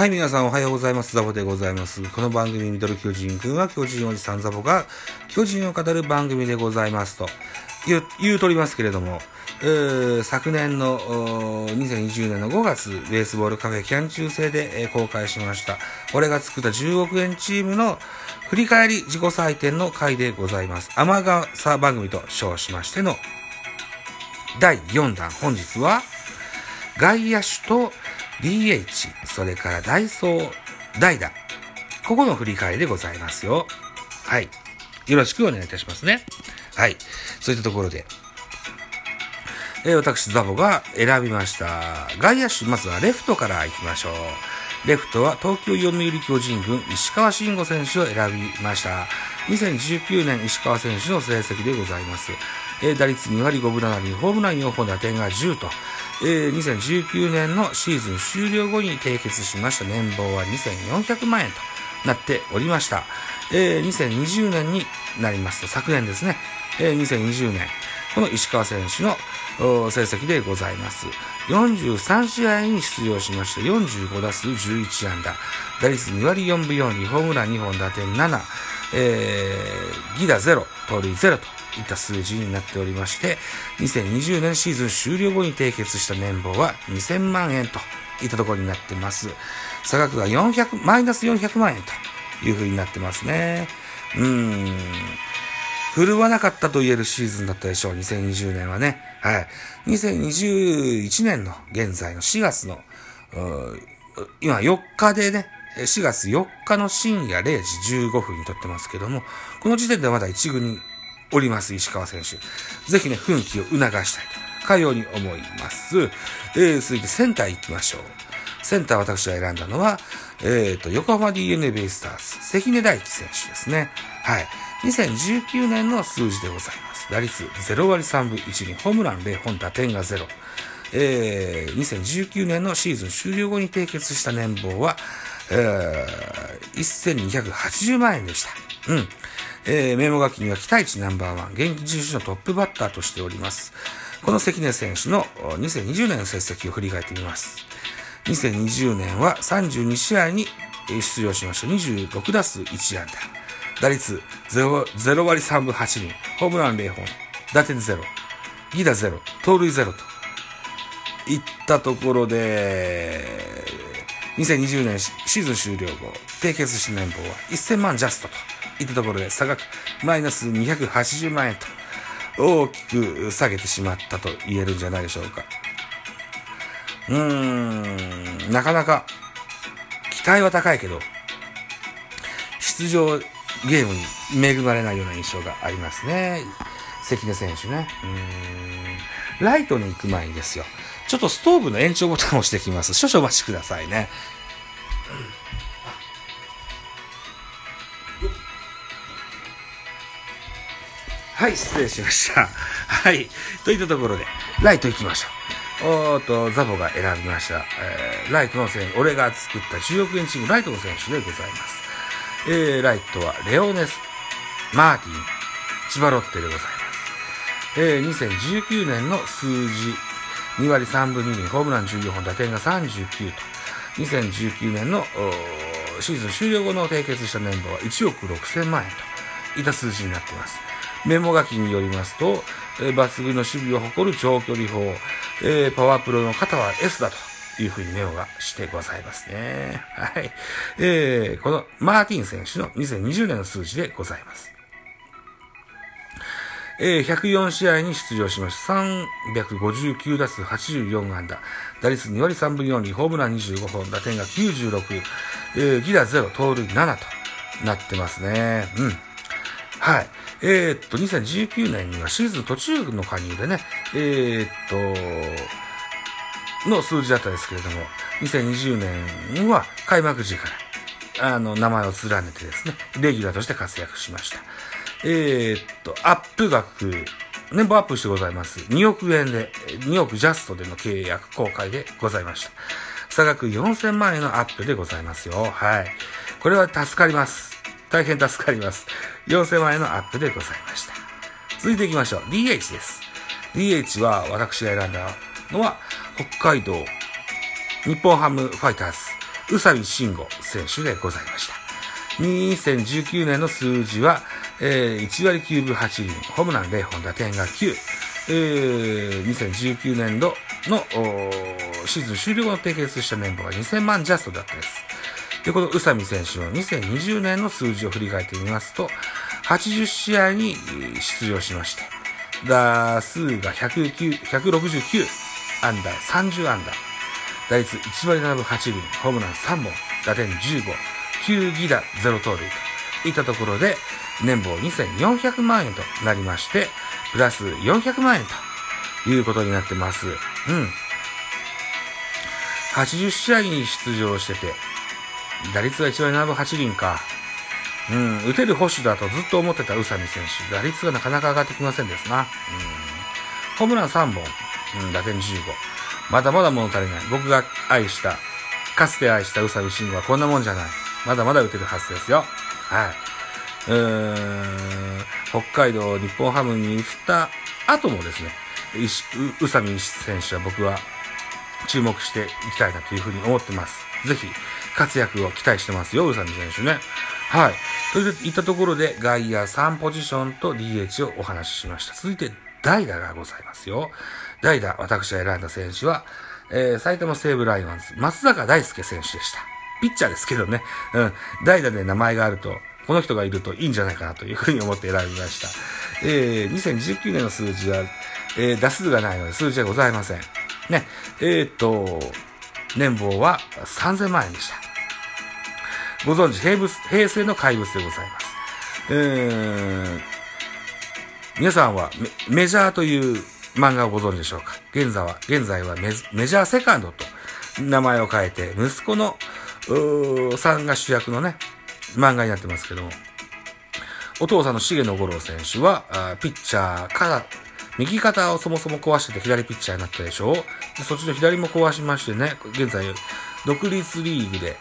はい、皆さんおはようございます。ザボでございます。この番組、ミドル巨人くんは巨人おじさんザボが巨人を語る番組でございますと言う、言うとりますけれども、昨年の2020年の5月、ベースボールカフェキャン中制で、えー、公開しました。俺が作った10億円チームの振り返り自己採点の回でございます。天笠番組と称しましての第4弾、本日は外野手と DH、それからダイソー、代打。ここの振り返りでございますよ。はい。よろしくお願いいたしますね。はい。そういったところで、えー、私、ザボが選びました。外野手、まずはレフトから行きましょう。レフトは東京読売巨人軍石川慎吾選手を選びました。2019年石川選手の成績でございます。えー、打率2割5分7厘、ホームラン4本打点が10と、えー、2019年のシーズン終了後に締結しました年俸は2400万円となっておりました。えー、2020年になりますと、昨年ですね、えー、2020年、この石川選手の成績でございます。43試合に出場しまして、45打数11安打、打率2割4分4厘、ホームラン2本打点7、えー、ギダ0、盗塁0といった数字になっておりまして、2020年シーズン終了後に締結した年俸は2000万円といったところになってます。差額が400、マイナス400万円という風になってますね。うーん。振るわなかったと言えるシーズンだったでしょう、2020年はね。はい。2021年の現在の4月の、今4日でね、4月4日の深夜0時15分に撮ってますけども、この時点ではまだ1軍におります、石川選手。ぜひね、奮起を促したいと、かように思います。えー、続いてセンター行きましょう。センター私が選んだのは、えっ、ー、と、横浜 DNA ベイスターズ、関根大輝選手ですね。はい。2019年の数字でございます。打率0割3分1厘、ホームラン0本、打点が0。えー、2019年のシーズン終了後に締結した年俸は、えー、1280万円でした。うん。えー、メモ書きには期待値ナンバーワン、現役重視のトップバッターとしております。この関根選手の2020年の成績を振り返ってみます。2020年は32試合に出場しました。26打数1安打。打率 0, 0割3分8厘。ホームラン0本。打点0。ギダ0。盗塁0と。いったところで、2020年シーズン終了後、締結した年俸は1000万ジャストと。いったところで差額マイナス280万円と大きく下げてしまったと言えるんじゃないでしょうか。うーん、なかなか期待は高いけど、出場ゲームに恵まれないような印象がありますね。関根選手ね。うーん、ライトに行く前にですよ。ちょっとストーブの延長ボタンを押してきます。少々お待ちくださいね。はい、失礼しました。はい。といったところで、ライト行きましょう。おーと、ザボが選びました。えー、ライトの選手、俺が作った10億円チームライトの選手でございます。えー、ライトはレオネス、マーティン、千葉ロッテでございます。えー、2019年の数字、2割3分2厘、ホームラン14本、打点が39と、2019年のシーズン終了後の締結した年俸は1億6000万円といった数字になっています。メモ書きによりますと、えー、抜群の守備を誇る長距離砲、えー、パワープロの方は S だというふうにメモがしてございますね。はい。えー、このマーティン選手の2020年の数字でございます。えー、104試合に出場しました。359打数84安打。打率2割3分4厘、ホームラン25本、打点が96、えー、ギラ0、盗塁7となってますね。うん。はい。えー、っと、2019年にはシーズン途中の加入でね、えー、っと、の数字だったですけれども、2020年は開幕時から、あの、名前を連ねてですね、レギュラーとして活躍しました。えー、っと、アップ額、年俸アップしてございます。2億円で、2億ジャストでの契約公開でございました。差額4000万円のアップでございますよ。はい。これは助かります。大変助かります。4000万円のアップでございました。続いていきましょう。DH です。DH は私が選んだのは、北海道日本ハムファイターズ。宇佐美慎吾選手でございました。2019年の数字は、えー、1割9分8厘、ホームラン0本、打点が9、えー、2019年度のシーズン終了後の締結した年俸が2000万ジャストだったです。で、この宇佐美選手の2020年の数字を振り返ってみますと、80試合に出場しまして、打数が109 169安打30安打、打率1割7分8厘、ホームラン3本、打点15、9犠打0盗塁といったところで、年俸2400万円となりまして、プラス400万円ということになってます。うん。80試合に出場してて、打率が1割7分8厘か。うん、打てる保守だとずっと思ってた宇佐美選手。打率がなかなか上がってきませんですな。うん、ホームラン3本、うん、打点15。まだまだ物足りない。僕が愛した、かつて愛した宇佐美慎吾はこんなもんじゃない。まだまだ打てるはずですよ。はい。うん、北海道日本ハムに移った後もですね、宇佐美選手は僕は注目していきたいなというふうに思ってます。ぜひ、活躍を期待してますよ、宇佐美選手ね。はい。といったところで、外野3ポジションと DH をお話ししました。続いて、代打がございますよ。代打、私が選んだ選手は、えー、埼玉西武ライオンズ、松坂大輔選手でした。ピッチャーですけどね。うん。代打で名前があると、この人がいるといいんじゃないかなというふうに思って選びました。えー、2019年の数字は、えー、打数がないので数字はございません。ね。えー、っと、年俸は3000万円でした。ご存知、平物平成の怪物でございます。えー、皆さんはメメジャーという漫画をご存知でしょうか？現在は、現在はメメジャーセカンドと名前を変えて、息子の、さんが主役のね、漫画になってますけども、お父さんの重野五郎選手は、ピッチャーから右肩をそもそも壊してて左ピッチャーになったでしょでそっちの左も壊しましてね、現在、独立リーグで、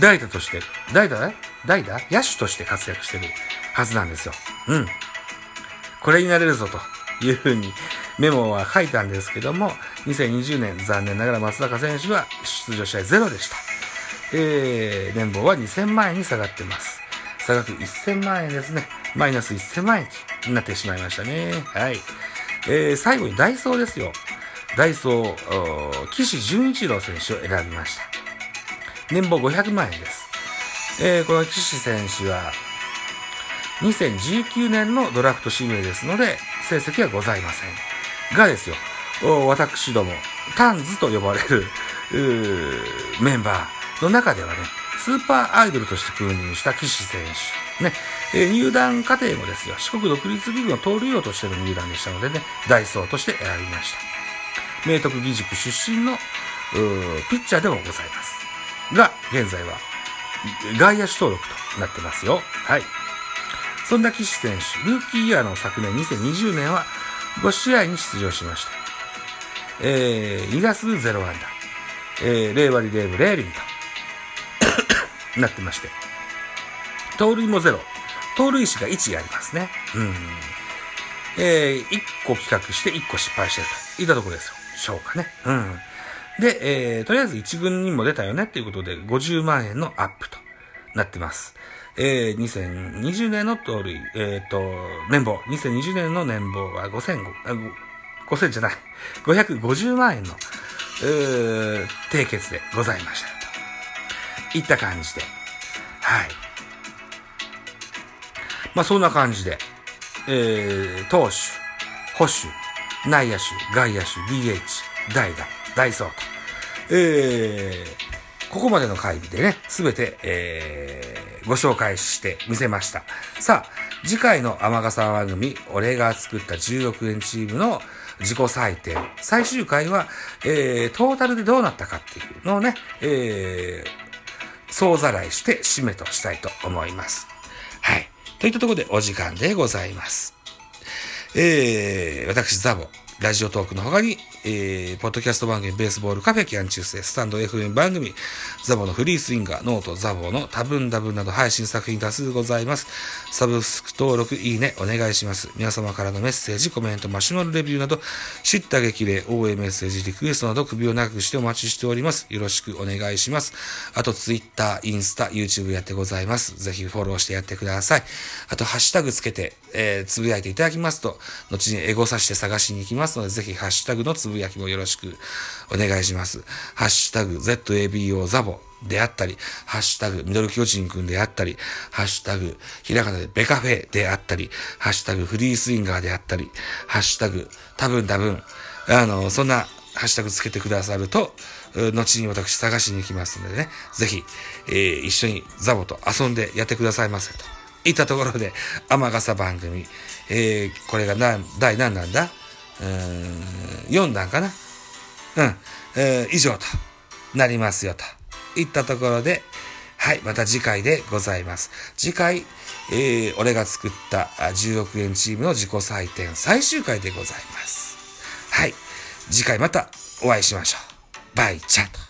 代打として、代打代打野手として活躍してるはずなんですよ。うん。これになれるぞというふうにメモは書いたんですけども、2020年残念ながら松坂選手は出場試合ゼロでした。えー、年俸は2000万円に下がってます。差額1000万円ですね。マイナス1000万円になってしまいましたね。はい。えー、最後にダイソーですよ。ダイソー、岸純一郎選手を選びました。年俸500万円です。えー、この岸選手は、2019年のドラフト指名ですので、成績はございません。がですよ、私ども、タンズと呼ばれる、メンバーの中ではね、スーパーアイドルとして君臨した岸選手。ね、え、入団過程もですよ、四国独立リーグの盗塁王としての入団でしたのでね、ダイソーとして選びました。明徳義塾出身の、ピッチャーでもございます。が、現在は、外野手登録となってますよ。はい。そんな岸選手、ルーキーイヤーの昨年2020年は5試合に出場しました。えー、2打数0安打。えー、0割0分0厘となってまして。盗塁もゼロ。盗塁士が1ありますね。うん。えー、1個企画して1個失敗してるといったところですよ。しょうかね。うん。で、えー、とりあえず1軍にも出たよねっていうことで50万円のアップとなってます。えー、2020年の盗塁、えっ、ー、と、年俸、2020年の年俸は5000、5000じゃない、550万円の、えー、締結でございました。いった感じで。はい。まあそんな感じで、えー、投手、保守、内野手、外野手、DH、代打、ダイソーと、えー、ここまでの会議でね、すべて、えー、ご紹介してみせました。さあ、次回の天笠番組、俺が作った10億円チームの自己採点、最終回は、えー、トータルでどうなったかっていうのをね、えー、総ざらいして締めとしたいと思います。はい。といったところでお時間でございます。えー、私、ザボ、ラジオトークの他に、えー、ポッドキャスト番組、ベースボールカフェキャン中世、スタンド FM 番組、ザボのフリースインガー、ノート、ザボの多分多分など配信作品多数ございます。サブスク登録、いいね、お願いします。皆様からのメッセージ、コメント、マシュマロレビューなど、知った激励、応援メッセージ、リクエストなど首を長くしてお待ちしております。よろしくお願いします。あと、ツイッター、インスタ、YouTube やってございます。ぜひフォローしてやってください。あと、ハッシュタグつけて、えー、つぶやいていただきますと、後にエゴさして探しに行きますので、ぜひハッシュタグのつぶやきもよろしくお願いします。ハッシュタグ ZABO ザボであったり、ハッシュタグミドル巨人くんであったり、ハッシュタグひらがなでベカフェであったり、ハッシュタグフリースインガーであったり、ハッシュタグ多分多分、あの、そんなハッシュタグつけてくださると、後に私探しに行きますのでね、ぜひ、えー、一緒にザボと遊んでやってくださいませと。いったところで、天笠番組、えー、これが何、第何なんだ？うーん、4弾かな？うん、えー、以上となりますよと。いったところで、はい、また次回でございます。次回、えー、俺が作った10億円チームの自己採点最終回でございます。はい、次回またお会いしましょう。バイチャと。